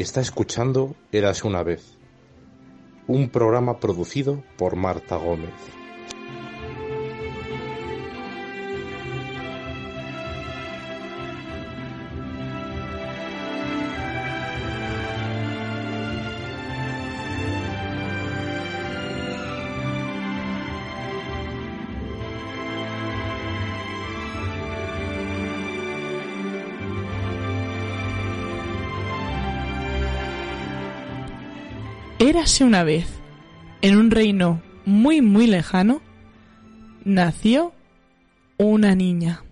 Está escuchando Érase una vez, un programa producido por Marta Gómez. Érase una vez, en un reino muy muy lejano, nació una niña.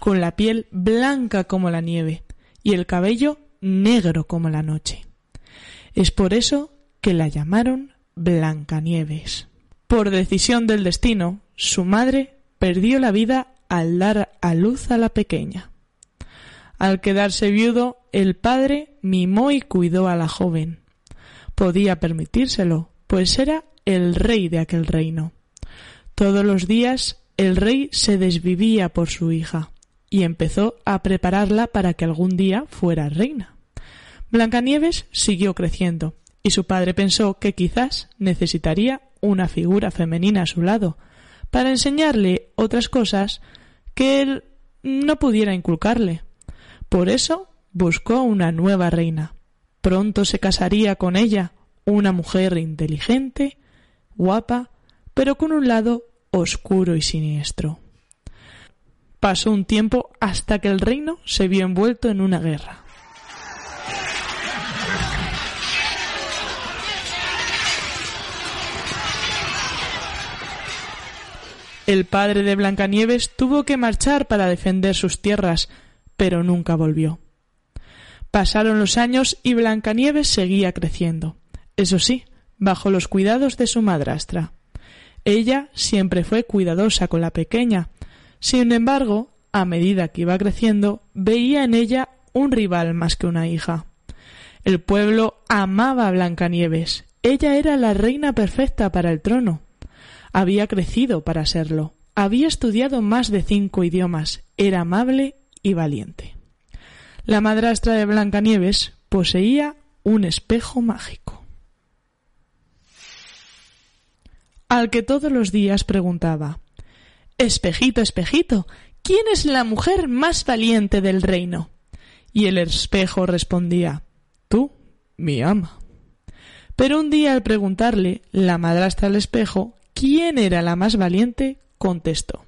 Con la piel blanca como la nieve y el cabello negro como la noche. Es por eso que la llamaron Blancanieves. Por decisión del destino, su madre perdió la vida al dar a luz a la pequeña. Al quedarse viudo, el padre mimó y cuidó a la joven. Podía permitírselo, pues era el rey de aquel reino. Todos los días el rey se desvivía por su hija y empezó a prepararla para que algún día fuera reina. Blancanieves siguió creciendo y su padre pensó que quizás necesitaría una figura femenina a su lado para enseñarle otras cosas que él no pudiera inculcarle. Por eso buscó una nueva reina. Pronto se casaría con ella, una mujer inteligente, guapa, pero con un lado oscuro y siniestro. Pasó un tiempo hasta que el reino se vio envuelto en una guerra. El padre de Blancanieves tuvo que marchar para defender sus tierras, pero nunca volvió. Pasaron los años y Blancanieves seguía creciendo, eso sí, bajo los cuidados de su madrastra. Ella siempre fue cuidadosa con la pequeña. Sin embargo, a medida que iba creciendo, veía en ella un rival más que una hija. El pueblo amaba a Blancanieves. Ella era la reina perfecta para el trono. Había crecido para serlo. Había estudiado más de cinco idiomas. Era amable y valiente. La madrastra de Blancanieves poseía un espejo mágico, al que todos los días preguntaba Espejito, espejito, ¿quién es la mujer más valiente del reino? Y el espejo respondía Tú, mi ama. Pero un día al preguntarle la madrastra al espejo quién era la más valiente, contestó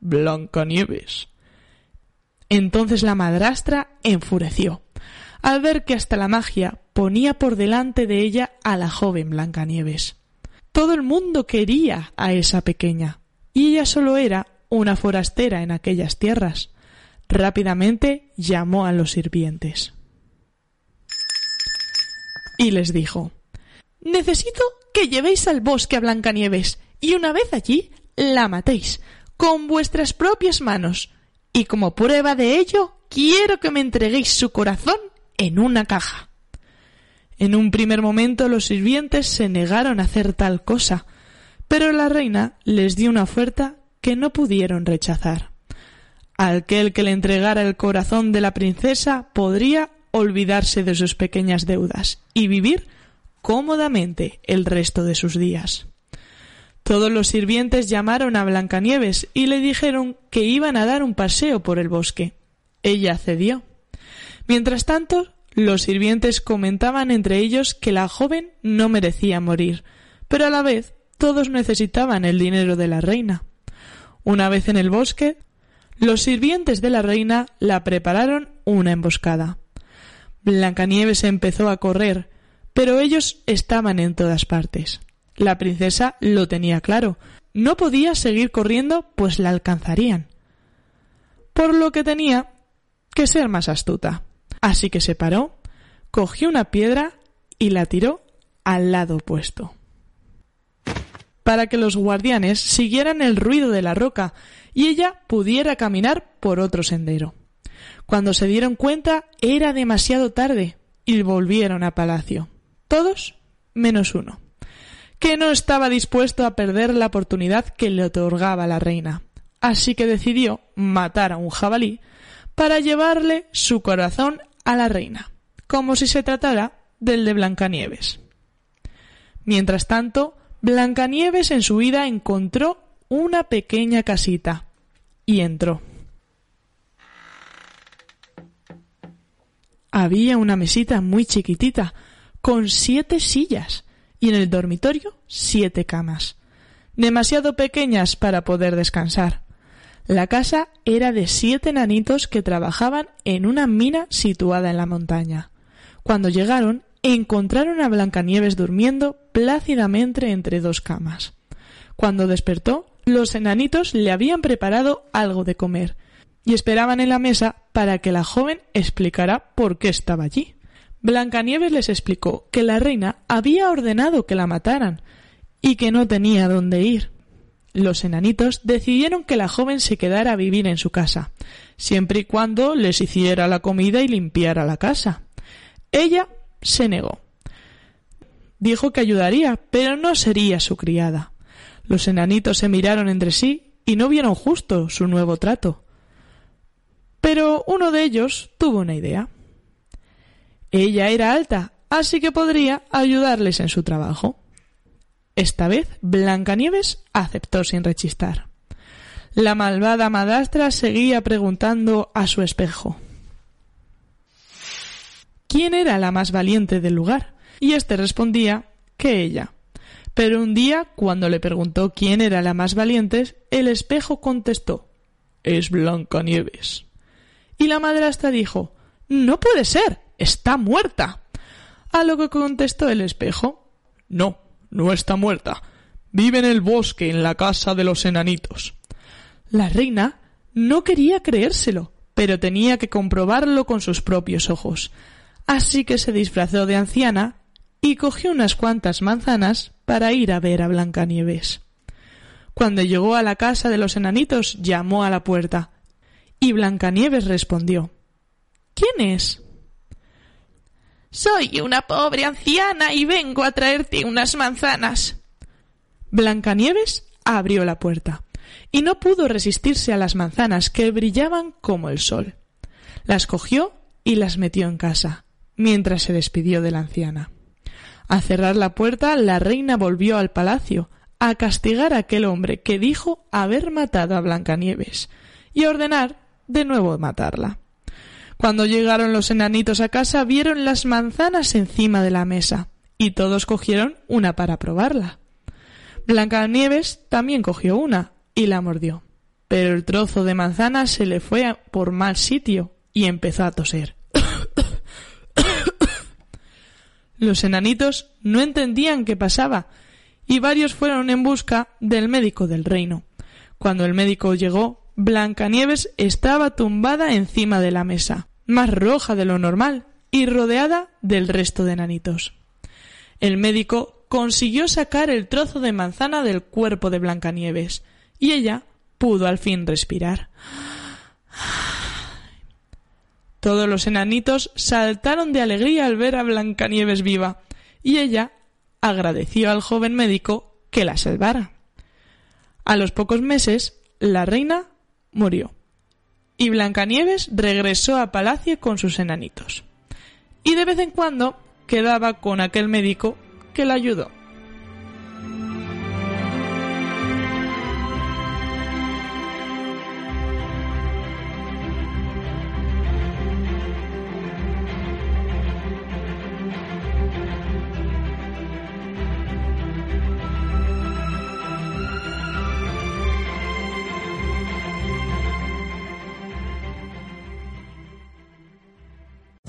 Blancanieves. Entonces la madrastra enfureció, al ver que hasta la magia ponía por delante de ella a la joven Blancanieves. Todo el mundo quería a esa pequeña, y ella solo era una forastera en aquellas tierras. Rápidamente llamó a los sirvientes. Y les dijo Necesito que llevéis al bosque a Blancanieves, y una vez allí la matéis, con vuestras propias manos, y como prueba de ello quiero que me entreguéis su corazón en una caja. En un primer momento los sirvientes se negaron a hacer tal cosa, pero la reina les dio una oferta que no pudieron rechazar. Aquel que le entregara el corazón de la princesa podría olvidarse de sus pequeñas deudas y vivir cómodamente el resto de sus días. Todos los sirvientes llamaron a Blancanieves y le dijeron que iban a dar un paseo por el bosque. Ella cedió. Mientras tanto, los sirvientes comentaban entre ellos que la joven no merecía morir, pero a la vez todos necesitaban el dinero de la reina. Una vez en el bosque, los sirvientes de la reina la prepararon una emboscada. Blancanieves empezó a correr, pero ellos estaban en todas partes. La princesa lo tenía claro. No podía seguir corriendo, pues la alcanzarían. Por lo que tenía que ser más astuta. Así que se paró, cogió una piedra y la tiró al lado opuesto. Para que los guardianes siguieran el ruido de la roca y ella pudiera caminar por otro sendero. Cuando se dieron cuenta era demasiado tarde y volvieron a palacio. Todos menos uno, que no estaba dispuesto a perder la oportunidad que le otorgaba la reina. Así que decidió matar a un jabalí para llevarle su corazón a la reina, como si se tratara del de Blancanieves. Mientras tanto, Blancanieves en su vida encontró una pequeña casita y entró. Había una mesita muy chiquitita, con siete sillas, y en el dormitorio siete camas, demasiado pequeñas para poder descansar. La casa era de siete nanitos que trabajaban en una mina situada en la montaña. Cuando llegaron, encontraron a Blancanieves durmiendo plácidamente entre dos camas. Cuando despertó, los enanitos le habían preparado algo de comer y esperaban en la mesa para que la joven explicara por qué estaba allí. Blancanieves les explicó que la reina había ordenado que la mataran y que no tenía dónde ir los enanitos decidieron que la joven se quedara a vivir en su casa, siempre y cuando les hiciera la comida y limpiara la casa. Ella se negó. Dijo que ayudaría, pero no sería su criada. Los enanitos se miraron entre sí y no vieron justo su nuevo trato. Pero uno de ellos tuvo una idea. Ella era alta, así que podría ayudarles en su trabajo. Esta vez Blancanieves aceptó sin rechistar. La malvada madrastra seguía preguntando a su espejo quién era la más valiente del lugar, y éste respondía que ella. Pero un día, cuando le preguntó quién era la más valiente, el espejo contestó Es Blancanieves. Y la madrastra dijo No puede ser. Está muerta. A lo que contestó el espejo No, no está muerta. Vive en el bosque, en la casa de los enanitos. La reina no quería creérselo, pero tenía que comprobarlo con sus propios ojos. Así que se disfrazó de anciana y cogió unas cuantas manzanas para ir a ver a Blancanieves. Cuando llegó a la casa de los enanitos, llamó a la puerta, y Blancanieves respondió ¿Quién es? Soy una pobre anciana y vengo a traerte unas manzanas. Blancanieves abrió la puerta y no pudo resistirse a las manzanas que brillaban como el sol. Las cogió y las metió en casa, mientras se despidió de la anciana. Al cerrar la puerta, la reina volvió al palacio a castigar a aquel hombre que dijo haber matado a Blancanieves y ordenar de nuevo matarla. Cuando llegaron los enanitos a casa vieron las manzanas encima de la mesa y todos cogieron una para probarla. Blancanieves también cogió una y la mordió, pero el trozo de manzana se le fue por mal sitio y empezó a toser. los enanitos no entendían qué pasaba y varios fueron en busca del médico del reino. Cuando el médico llegó, Blancanieves estaba tumbada encima de la mesa, más roja de lo normal y rodeada del resto de nanitos. El médico consiguió sacar el trozo de manzana del cuerpo de Blancanieves y ella pudo al fin respirar. Todos los enanitos saltaron de alegría al ver a Blancanieves viva y ella agradeció al joven médico que la salvara. A los pocos meses, la reina murió. Y Blancanieves regresó a palacio con sus enanitos. Y de vez en cuando quedaba con aquel médico que la ayudó.